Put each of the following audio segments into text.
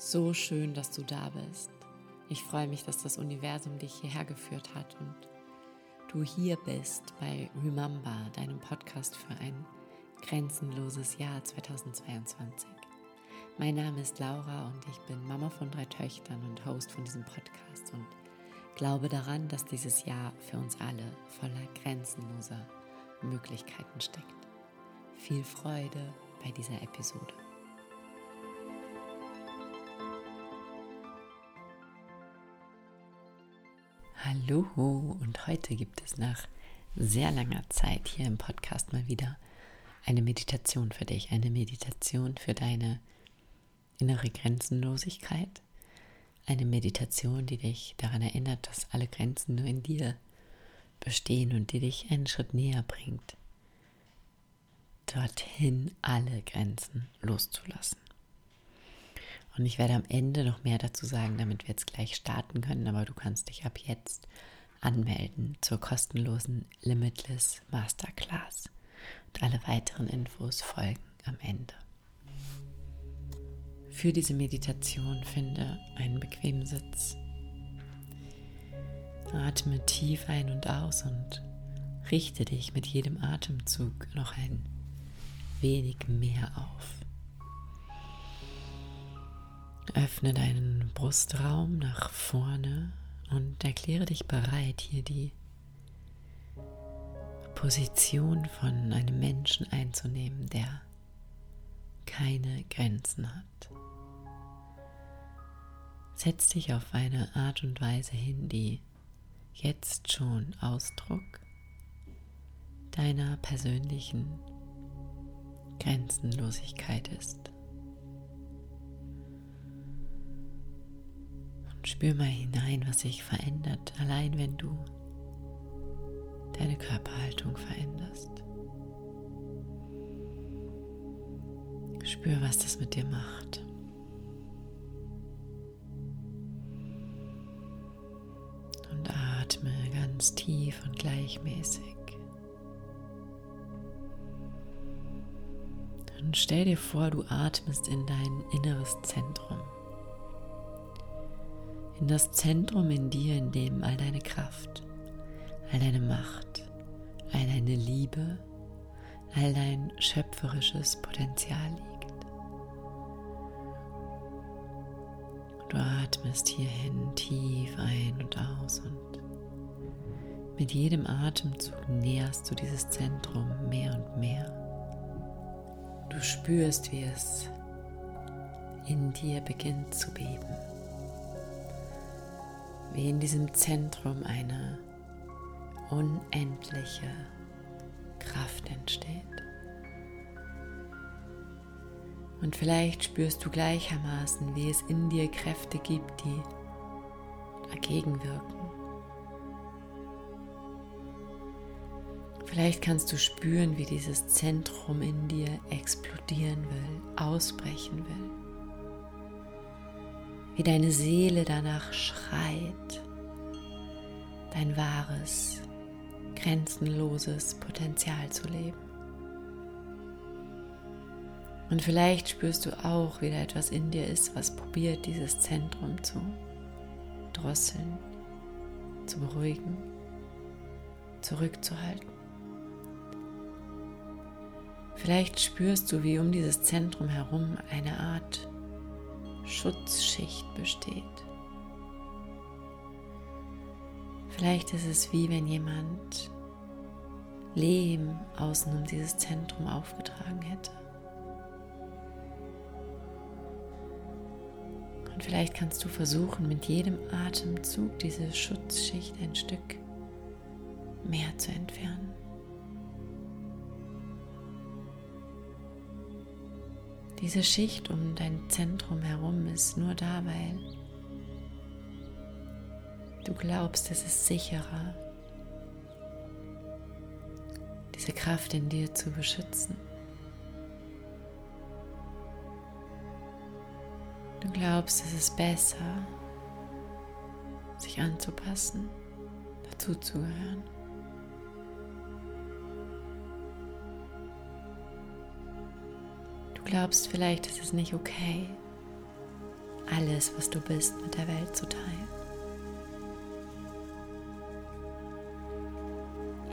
So schön, dass du da bist. Ich freue mich, dass das Universum dich hierher geführt hat und du hier bist bei Remember, deinem Podcast für ein grenzenloses Jahr 2022. Mein Name ist Laura und ich bin Mama von drei Töchtern und Host von diesem Podcast und glaube daran, dass dieses Jahr für uns alle voller grenzenloser Möglichkeiten steckt. Viel Freude bei dieser Episode. Hallo und heute gibt es nach sehr langer Zeit hier im Podcast mal wieder eine Meditation für dich, eine Meditation für deine innere Grenzenlosigkeit, eine Meditation, die dich daran erinnert, dass alle Grenzen nur in dir bestehen und die dich einen Schritt näher bringt, dorthin alle Grenzen loszulassen. Und ich werde am Ende noch mehr dazu sagen, damit wir jetzt gleich starten können, aber du kannst dich ab jetzt anmelden zur kostenlosen Limitless Masterclass. Und alle weiteren Infos folgen am Ende. Für diese Meditation finde einen bequemen Sitz. Atme tief ein und aus und richte dich mit jedem Atemzug noch ein wenig mehr auf. Öffne deinen Brustraum nach vorne und erkläre dich bereit, hier die Position von einem Menschen einzunehmen, der keine Grenzen hat. Setz dich auf eine Art und Weise hin, die jetzt schon Ausdruck deiner persönlichen Grenzenlosigkeit ist. Spür mal hinein, was sich verändert, allein wenn du deine Körperhaltung veränderst. Spür, was das mit dir macht. Und atme ganz tief und gleichmäßig. Und stell dir vor, du atmest in dein inneres Zentrum in das Zentrum in dir, in dem all deine Kraft, all deine Macht, all deine Liebe, all dein schöpferisches Potenzial liegt. Du atmest hierhin tief ein und aus und mit jedem Atemzug näherst du dieses Zentrum mehr und mehr. Du spürst, wie es in dir beginnt zu beben wie in diesem Zentrum eine unendliche Kraft entsteht. Und vielleicht spürst du gleichermaßen, wie es in dir Kräfte gibt, die dagegen wirken. Vielleicht kannst du spüren, wie dieses Zentrum in dir explodieren will, ausbrechen will wie deine Seele danach schreit, dein wahres, grenzenloses Potenzial zu leben. Und vielleicht spürst du auch, wie da etwas in dir ist, was probiert, dieses Zentrum zu drosseln, zu beruhigen, zurückzuhalten. Vielleicht spürst du, wie um dieses Zentrum herum eine Art Schutzschicht besteht. Vielleicht ist es wie wenn jemand Lehm außen um dieses Zentrum aufgetragen hätte. Und vielleicht kannst du versuchen, mit jedem Atemzug diese Schutzschicht ein Stück mehr zu entfernen. Diese Schicht um dein Zentrum herum ist nur da, weil du glaubst, es ist sicherer, diese Kraft in dir zu beschützen. Du glaubst, es ist besser, sich anzupassen, dazu glaubst vielleicht, es ist nicht okay, alles, was du bist, mit der Welt zu teilen.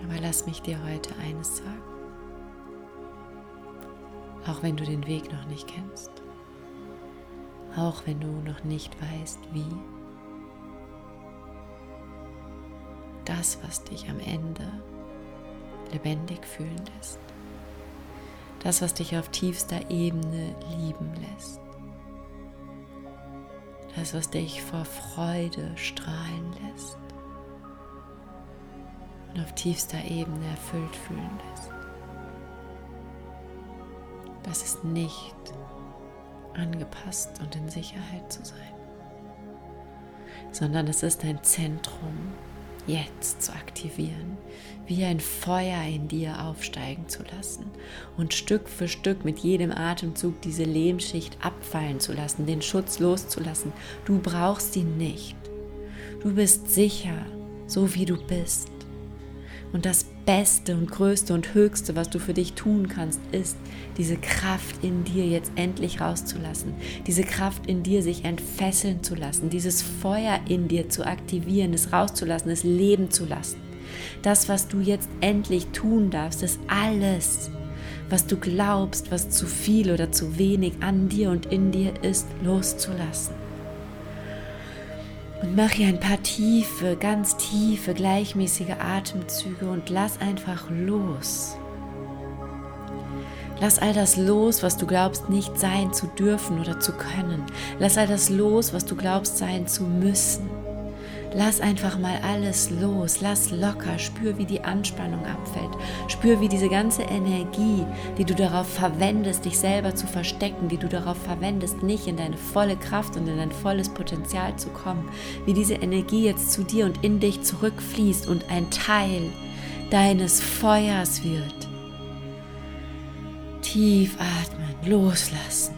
Aber lass mich dir heute eines sagen. Auch wenn du den Weg noch nicht kennst. Auch wenn du noch nicht weißt, wie. Das, was dich am Ende lebendig fühlen lässt. Das, was dich auf tiefster Ebene lieben lässt. Das, was dich vor Freude strahlen lässt und auf tiefster Ebene erfüllt fühlen lässt. Das ist nicht angepasst und in Sicherheit zu sein, sondern es ist ein Zentrum, jetzt zu aktivieren, wie ein Feuer in dir aufsteigen zu lassen und Stück für Stück mit jedem Atemzug diese Lehmschicht abfallen zu lassen, den Schutz loszulassen. Du brauchst ihn nicht. Du bist sicher, so wie du bist. Und das Beste und Größte und Höchste, was du für dich tun kannst, ist, diese Kraft in dir jetzt endlich rauszulassen, diese Kraft in dir sich entfesseln zu lassen, dieses Feuer in dir zu aktivieren, es rauszulassen, es leben zu lassen. Das, was du jetzt endlich tun darfst, ist alles, was du glaubst, was zu viel oder zu wenig an dir und in dir ist, loszulassen. Und mach hier ein paar tiefe, ganz tiefe, gleichmäßige Atemzüge und lass einfach los. Lass all das los, was du glaubst nicht sein zu dürfen oder zu können. Lass all das los, was du glaubst sein zu müssen. Lass einfach mal alles los, lass locker, spür, wie die Anspannung abfällt, spür, wie diese ganze Energie, die du darauf verwendest, dich selber zu verstecken, die du darauf verwendest, nicht in deine volle Kraft und in dein volles Potenzial zu kommen, wie diese Energie jetzt zu dir und in dich zurückfließt und ein Teil deines Feuers wird. Tief atmen, loslassen.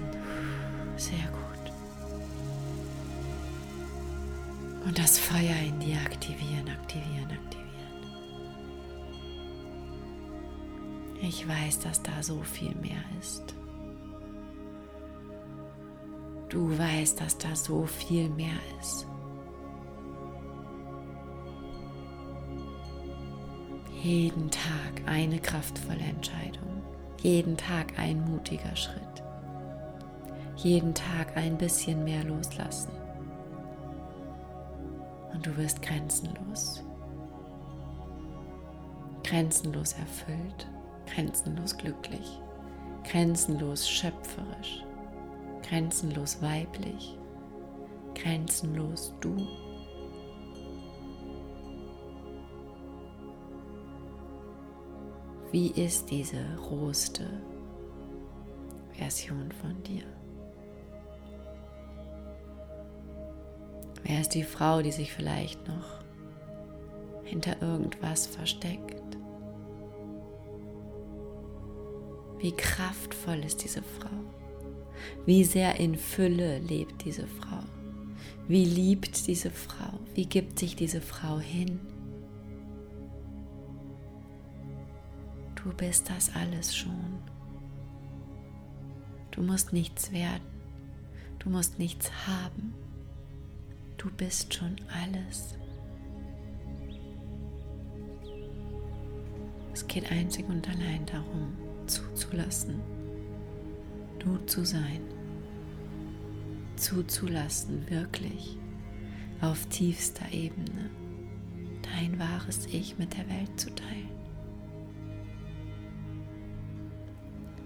Und das Feuer in dir aktivieren, aktivieren, aktivieren. Ich weiß, dass da so viel mehr ist. Du weißt, dass da so viel mehr ist. Jeden Tag eine kraftvolle Entscheidung. Jeden Tag ein mutiger Schritt. Jeden Tag ein bisschen mehr loslassen und du wirst grenzenlos. Grenzenlos erfüllt, grenzenlos glücklich, grenzenlos schöpferisch, grenzenlos weiblich, grenzenlos du. Wie ist diese roste Version von dir? Wer ist die Frau, die sich vielleicht noch hinter irgendwas versteckt? Wie kraftvoll ist diese Frau? Wie sehr in Fülle lebt diese Frau? Wie liebt diese Frau? Wie gibt sich diese Frau hin? Du bist das alles schon. Du musst nichts werden. Du musst nichts haben. Du bist schon alles. Es geht einzig und allein darum, zuzulassen, du zu sein, zuzulassen, wirklich auf tiefster Ebene dein wahres Ich mit der Welt zu teilen.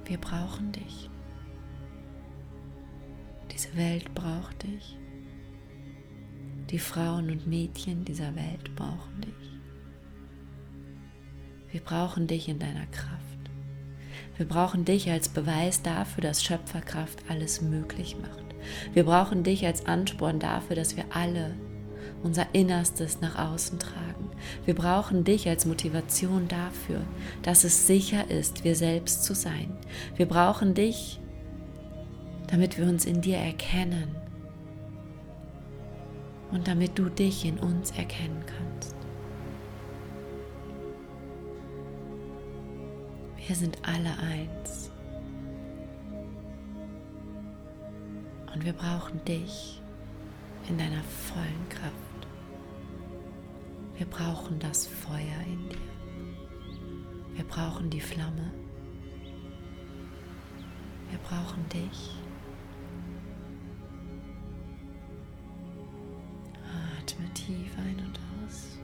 Wir brauchen dich. Diese Welt braucht dich. Die Frauen und Mädchen dieser Welt brauchen dich. Wir brauchen dich in deiner Kraft. Wir brauchen dich als Beweis dafür, dass Schöpferkraft alles möglich macht. Wir brauchen dich als Ansporn dafür, dass wir alle unser Innerstes nach außen tragen. Wir brauchen dich als Motivation dafür, dass es sicher ist, wir selbst zu sein. Wir brauchen dich, damit wir uns in dir erkennen und damit du dich in uns erkennen kannst. Wir sind alle eins. Und wir brauchen dich in deiner vollen Kraft. Wir brauchen das Feuer in dir. Wir brauchen die Flamme. Wir brauchen dich. Atme tief ein und aus.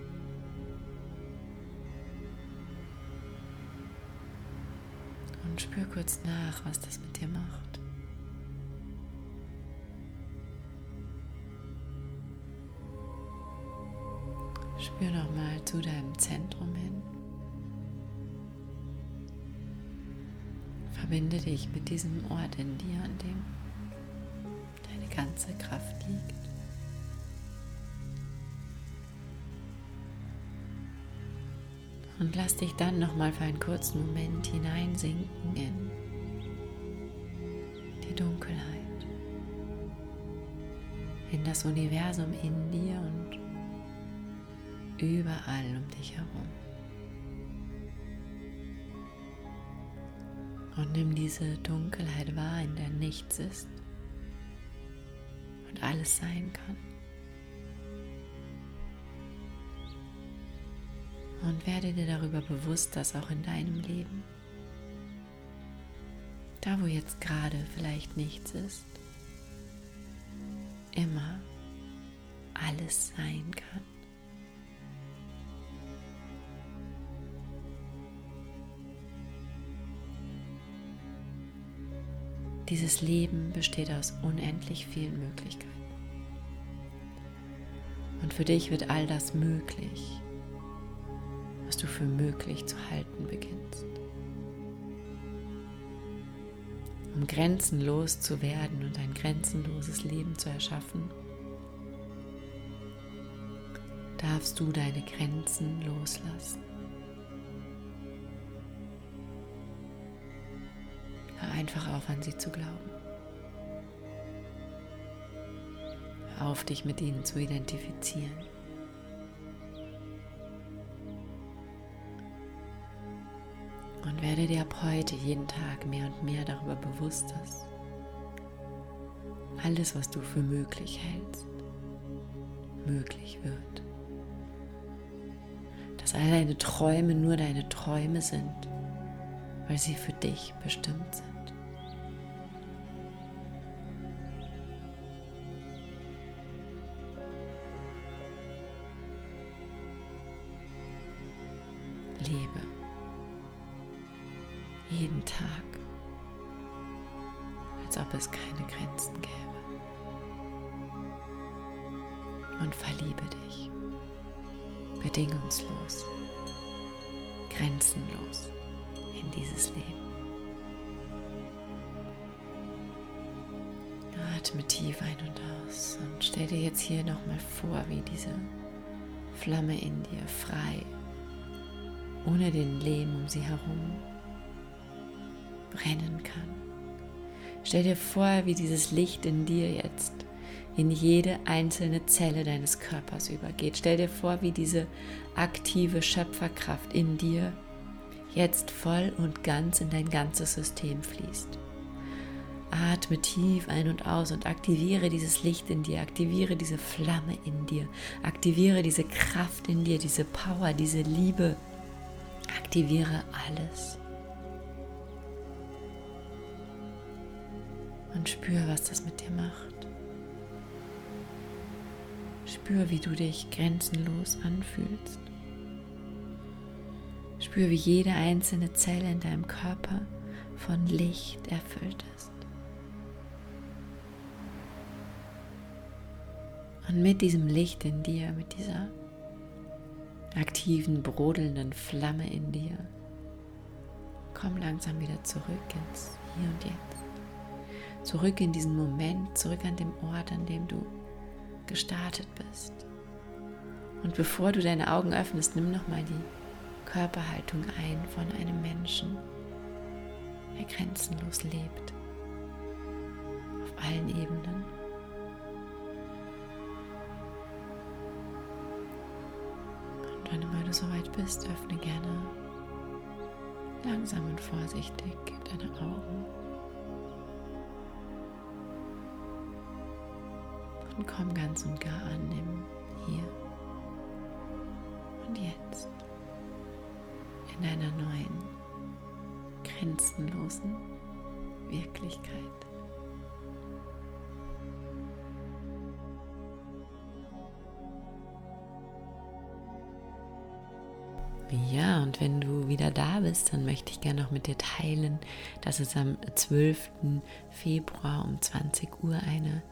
Und spür kurz nach, was das mit dir macht. Spür nochmal zu deinem Zentrum hin. Verbinde dich mit diesem Ort in dir, an dem deine ganze Kraft liegt. Und lass dich dann nochmal für einen kurzen Moment hineinsinken in die Dunkelheit, in das Universum in dir und überall um dich herum. Und nimm diese Dunkelheit wahr, in der nichts ist und alles sein kann. Und werde dir darüber bewusst, dass auch in deinem Leben, da wo jetzt gerade vielleicht nichts ist, immer alles sein kann. Dieses Leben besteht aus unendlich vielen Möglichkeiten. Und für dich wird all das möglich, was du für möglich zu halten beginnst. Um grenzenlos zu werden und ein grenzenloses Leben zu erschaffen, darfst du deine Grenzen loslassen. einfach auf, an sie zu glauben. Hör auf, dich mit ihnen zu identifizieren. Und werde dir ab heute jeden Tag mehr und mehr darüber bewusst, dass alles, was du für möglich hältst, möglich wird. Dass all deine Träume nur deine Träume sind, weil sie für dich bestimmt sind. lebe. Jeden Tag, als ob es keine Grenzen gäbe. Und verliebe dich bedingungslos, grenzenlos in dieses Leben. Atme tief ein und aus und stell dir jetzt hier nochmal vor, wie diese Flamme in dir frei ohne den Lehm um sie herum brennen kann. Stell dir vor, wie dieses Licht in dir jetzt in jede einzelne Zelle deines Körpers übergeht. Stell dir vor, wie diese aktive Schöpferkraft in dir jetzt voll und ganz in dein ganzes System fließt. Atme tief ein und aus und aktiviere dieses Licht in dir, aktiviere diese Flamme in dir, aktiviere diese Kraft in dir, diese Power, diese Liebe, Aktiviere alles. Und spür, was das mit dir macht. Spür, wie du dich grenzenlos anfühlst. Spür, wie jede einzelne Zelle in deinem Körper von Licht erfüllt ist. Und mit diesem Licht in dir, mit dieser aktiven, brodelnden Flamme in dir. Komm langsam wieder zurück ins Hier und Jetzt. Zurück in diesen Moment, zurück an dem Ort, an dem du gestartet bist. Und bevor du deine Augen öffnest, nimm nochmal die Körperhaltung ein von einem Menschen, der grenzenlos lebt. Auf allen Ebenen. Wenn du mal soweit bist, öffne gerne langsam und vorsichtig deine Augen. Und komm ganz und gar an im Hier und Jetzt in einer neuen, grenzenlosen Wirklichkeit. Ja, und wenn du wieder da bist, dann möchte ich gerne noch mit dir teilen, dass es am 12. Februar um 20 Uhr eine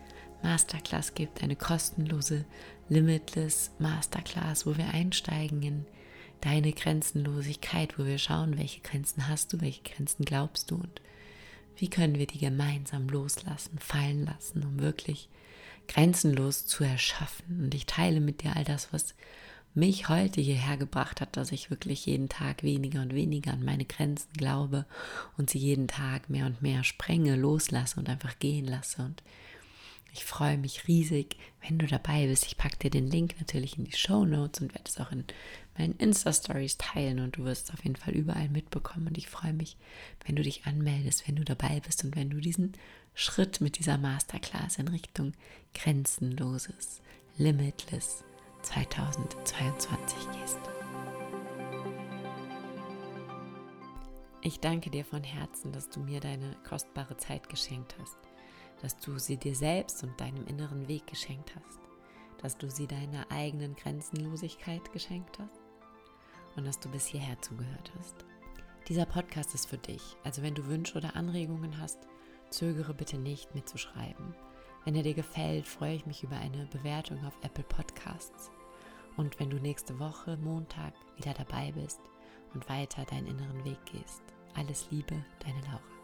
Masterclass gibt, eine kostenlose Limitless Masterclass, wo wir einsteigen in deine Grenzenlosigkeit, wo wir schauen, welche Grenzen hast du, welche Grenzen glaubst du und wie können wir die gemeinsam loslassen, fallen lassen, um wirklich grenzenlos zu erschaffen. Und ich teile mit dir all das, was mich heute hierher gebracht hat, dass ich wirklich jeden Tag weniger und weniger an meine Grenzen glaube und sie jeden Tag mehr und mehr sprenge, loslasse und einfach gehen lasse. Und ich freue mich riesig, wenn du dabei bist. Ich packe dir den Link natürlich in die Show Notes und werde es auch in meinen Insta-Stories teilen und du wirst es auf jeden Fall überall mitbekommen. Und ich freue mich, wenn du dich anmeldest, wenn du dabei bist und wenn du diesen Schritt mit dieser Masterclass in Richtung grenzenloses, limitless 2022 gehst. Ich danke dir von Herzen, dass du mir deine kostbare Zeit geschenkt hast, dass du sie dir selbst und deinem inneren Weg geschenkt hast, dass du sie deiner eigenen Grenzenlosigkeit geschenkt hast und dass du bis hierher zugehört hast. Dieser Podcast ist für dich, also wenn du Wünsche oder Anregungen hast, zögere bitte nicht mitzuschreiben. Wenn er dir gefällt, freue ich mich über eine Bewertung auf Apple Podcasts. Und wenn du nächste Woche, Montag, wieder dabei bist und weiter deinen inneren Weg gehst. Alles Liebe, deine Laura.